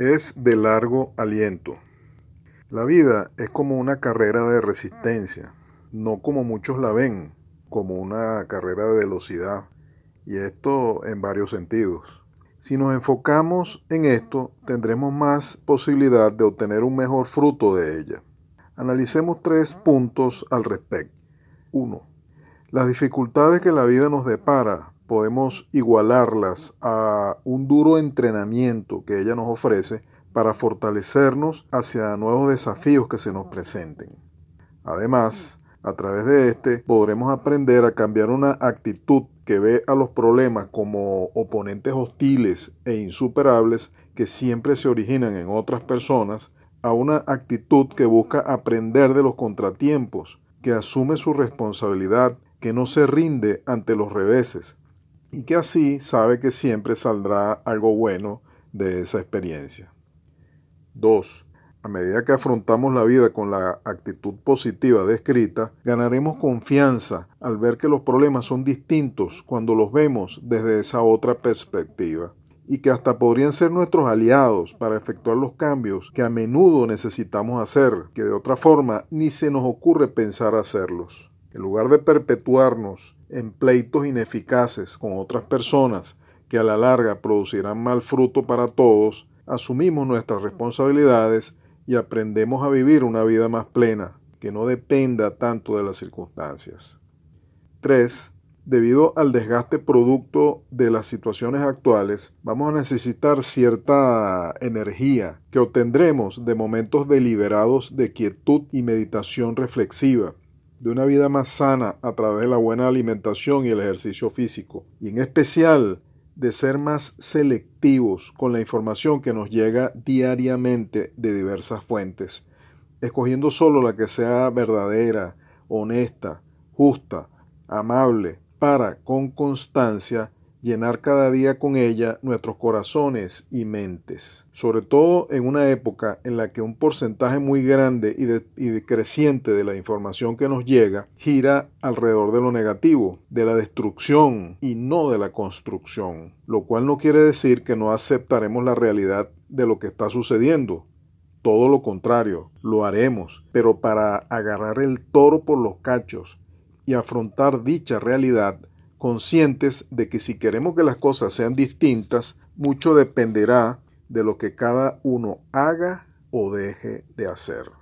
es de largo aliento. La vida es como una carrera de resistencia, no como muchos la ven, como una carrera de velocidad, y esto en varios sentidos. Si nos enfocamos en esto, tendremos más posibilidad de obtener un mejor fruto de ella. Analicemos tres puntos al respecto. 1. Las dificultades que la vida nos depara podemos igualarlas a un duro entrenamiento que ella nos ofrece para fortalecernos hacia nuevos desafíos que se nos presenten. Además, a través de este podremos aprender a cambiar una actitud que ve a los problemas como oponentes hostiles e insuperables que siempre se originan en otras personas a una actitud que busca aprender de los contratiempos, que asume su responsabilidad, que no se rinde ante los reveses, y que así sabe que siempre saldrá algo bueno de esa experiencia. 2. A medida que afrontamos la vida con la actitud positiva descrita, ganaremos confianza al ver que los problemas son distintos cuando los vemos desde esa otra perspectiva y que hasta podrían ser nuestros aliados para efectuar los cambios que a menudo necesitamos hacer, que de otra forma ni se nos ocurre pensar hacerlos. En lugar de perpetuarnos en pleitos ineficaces con otras personas que a la larga producirán mal fruto para todos, asumimos nuestras responsabilidades y aprendemos a vivir una vida más plena, que no dependa tanto de las circunstancias. 3. Debido al desgaste producto de las situaciones actuales, vamos a necesitar cierta energía que obtendremos de momentos deliberados de quietud y meditación reflexiva, de una vida más sana a través de la buena alimentación y el ejercicio físico, y en especial de ser más selectivos con la información que nos llega diariamente de diversas fuentes, escogiendo solo la que sea verdadera, honesta, justa, amable, para, con constancia, llenar cada día con ella nuestros corazones y mentes, sobre todo en una época en la que un porcentaje muy grande y, decreciente de la información que nos llega gira alrededor de lo negativo, de la destrucción y no de la construcción, lo cual no quiere decir que no aceptaremos la realidad de lo que está sucediendo. Todo lo contrario, lo haremos, pero para agarrar el toro por los cachos y afrontar dicha realidad conscientes de que si queremos que las cosas sean distintas, mucho dependerá de lo que cada uno haga o deje de hacer.